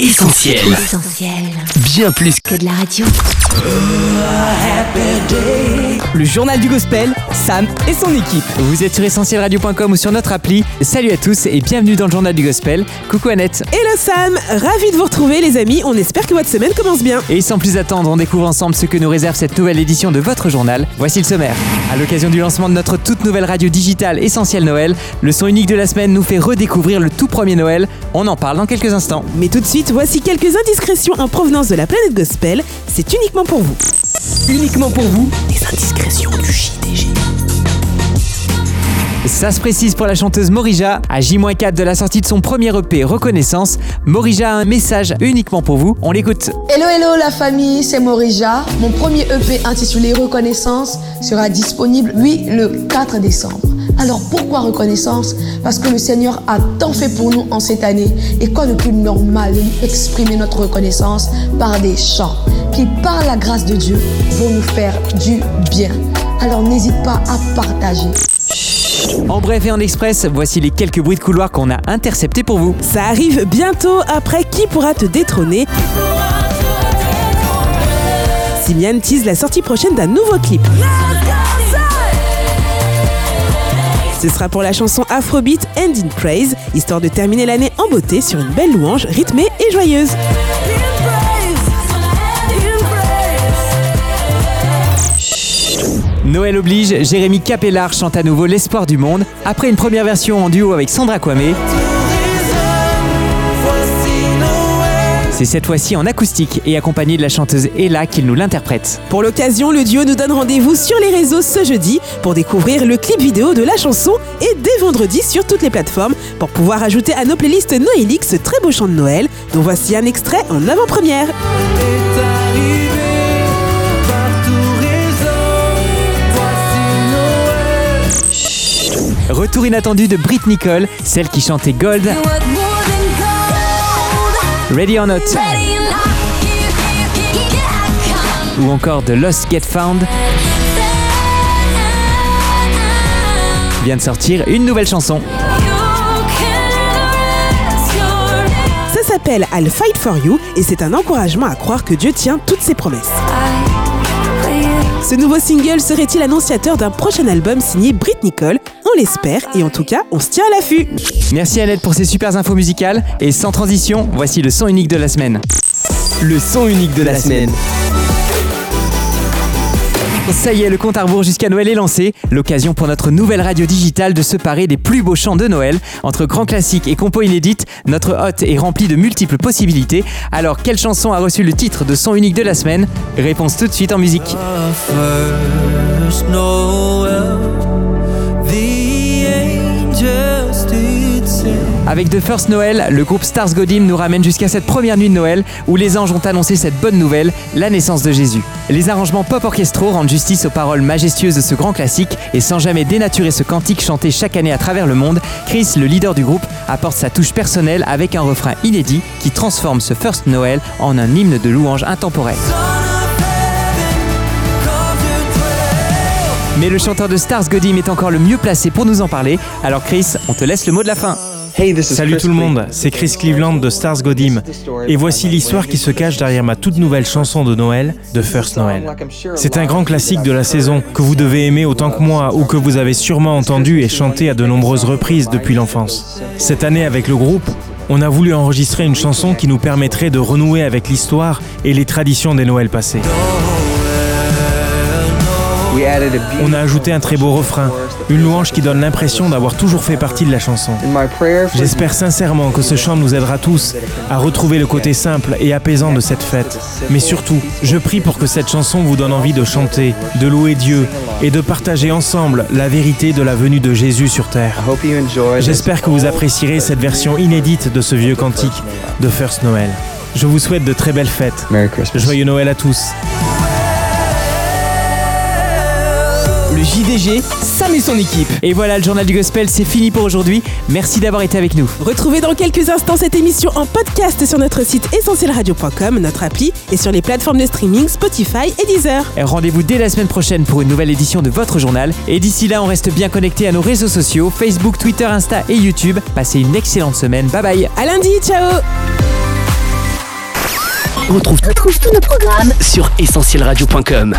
Essentiel. Essentiel. Bien plus Que de la radio. Le journal du gospel, Sam et son équipe. Vous êtes sur essentielradio.com ou sur notre appli. Salut à tous et bienvenue dans le journal du gospel. Coucou Annette. Hello Sam, ravi de vous retrouver les amis, on espère que votre semaine commence bien. Et sans plus attendre, on découvre ensemble ce que nous réserve cette nouvelle édition de votre journal. Voici le sommaire. À l'occasion du lancement de notre toute nouvelle radio digitale Essentiel Noël, le son unique de la semaine nous fait redécouvrir le tout premier Noël. On en parle dans quelques instants. Mais tout de suite, voici quelques indiscrétions en provenance de la planète gospel, c'est uniquement pour vous. Uniquement pour vous, des indiscrétions du JDG. Ça se précise pour la chanteuse Morija. À J-4 de la sortie de son premier EP Reconnaissance, Morija a un message uniquement pour vous. On l'écoute. Hello hello la famille, c'est Morija. Mon premier EP intitulé Reconnaissance sera disponible, lui, le 4 décembre. Alors pourquoi reconnaissance? Parce que le Seigneur a tant fait pour nous en cette année. Et quoi de plus normal de lui exprimer notre reconnaissance par des chants qui, par la grâce de Dieu, vont nous faire du bien. Alors n'hésite pas à partager. En bref et en express, voici les quelques bruits de couloir qu'on a interceptés pour vous. Ça arrive bientôt après Qui pourra te détrôner? Simian tease la sortie prochaine d'un nouveau clip. Ce sera pour la chanson Afrobeat End in Praise, histoire de terminer l'année en beauté sur une belle louange rythmée et joyeuse. Noël oblige, Jérémy Capellard chante à nouveau L'espoir du monde, après une première version en duo avec Sandra Kwame. C'est cette fois-ci en acoustique et accompagné de la chanteuse Ella qu'il nous l'interprète. Pour l'occasion, le duo nous donne rendez-vous sur les réseaux ce jeudi pour découvrir le clip vidéo de la chanson et dès vendredi sur toutes les plateformes. Pour pouvoir ajouter à nos playlists Noéliques ce très beau chant de Noël dont voici un extrait en avant-première. Retour inattendu de Brit Nicole, celle qui chantait Gold, Ready or Not, ou encore The Lost Get Found, vient de sortir une nouvelle chanson. Ça s'appelle I'll Fight for You et c'est un encouragement à croire que Dieu tient toutes ses promesses. Ce nouveau single serait-il annonciateur d'un prochain album signé Brit Nicole? On l'espère et en tout cas, on se tient à l'affût. Merci Annette pour ces super infos musicales et sans transition, voici le son unique de la semaine. le son unique de la semaine. Ça y est, le compte à rebours jusqu'à Noël est lancé. L'occasion pour notre nouvelle radio digitale de se parer des plus beaux chants de Noël. Entre grands classiques et compos inédites, notre hôte est rempli de multiples possibilités. Alors, quelle chanson a reçu le titre de son unique de la semaine? Réponse tout de suite en musique. Avec The First Noël, le groupe Stars Godim nous ramène jusqu'à cette première nuit de Noël où les anges ont annoncé cette bonne nouvelle, la naissance de Jésus. Les arrangements pop orchestraux rendent justice aux paroles majestueuses de ce grand classique et sans jamais dénaturer ce cantique chanté chaque année à travers le monde, Chris, le leader du groupe, apporte sa touche personnelle avec un refrain inédit qui transforme ce First Noël en un hymne de louange intemporel. Mais le chanteur de Stars Godim est encore le mieux placé pour nous en parler, alors Chris, on te laisse le mot de la fin. Salut tout le monde, c'est Chris Cleveland de Stars Godim. Et voici l'histoire qui se cache derrière ma toute nouvelle chanson de Noël, The First Noël. C'est un grand classique de la saison que vous devez aimer autant que moi ou que vous avez sûrement entendu et chanté à de nombreuses reprises depuis l'enfance. Cette année avec le groupe, on a voulu enregistrer une chanson qui nous permettrait de renouer avec l'histoire et les traditions des Noëls passés. On a ajouté un très beau refrain, une louange qui donne l'impression d'avoir toujours fait partie de la chanson. J'espère sincèrement que ce chant nous aidera tous à retrouver le côté simple et apaisant de cette fête. Mais surtout, je prie pour que cette chanson vous donne envie de chanter, de louer Dieu et de partager ensemble la vérité de la venue de Jésus sur terre. J'espère que vous apprécierez cette version inédite de ce vieux cantique de First Noël. Je vous souhaite de très belles fêtes. Joyeux Noël à tous. Le JDG, Sam et son équipe. Et voilà, le journal du gospel, c'est fini pour aujourd'hui. Merci d'avoir été avec nous. Retrouvez dans quelques instants cette émission en podcast sur notre site essentielradio.com, notre appli et sur les plateformes de streaming Spotify et Deezer. Rendez-vous dès la semaine prochaine pour une nouvelle édition de votre journal. Et d'ici là, on reste bien connecté à nos réseaux sociaux, Facebook, Twitter, Insta et YouTube. Passez une excellente semaine. Bye bye. À lundi, ciao On retrouve, tous nos programmes sur essentielradio.com.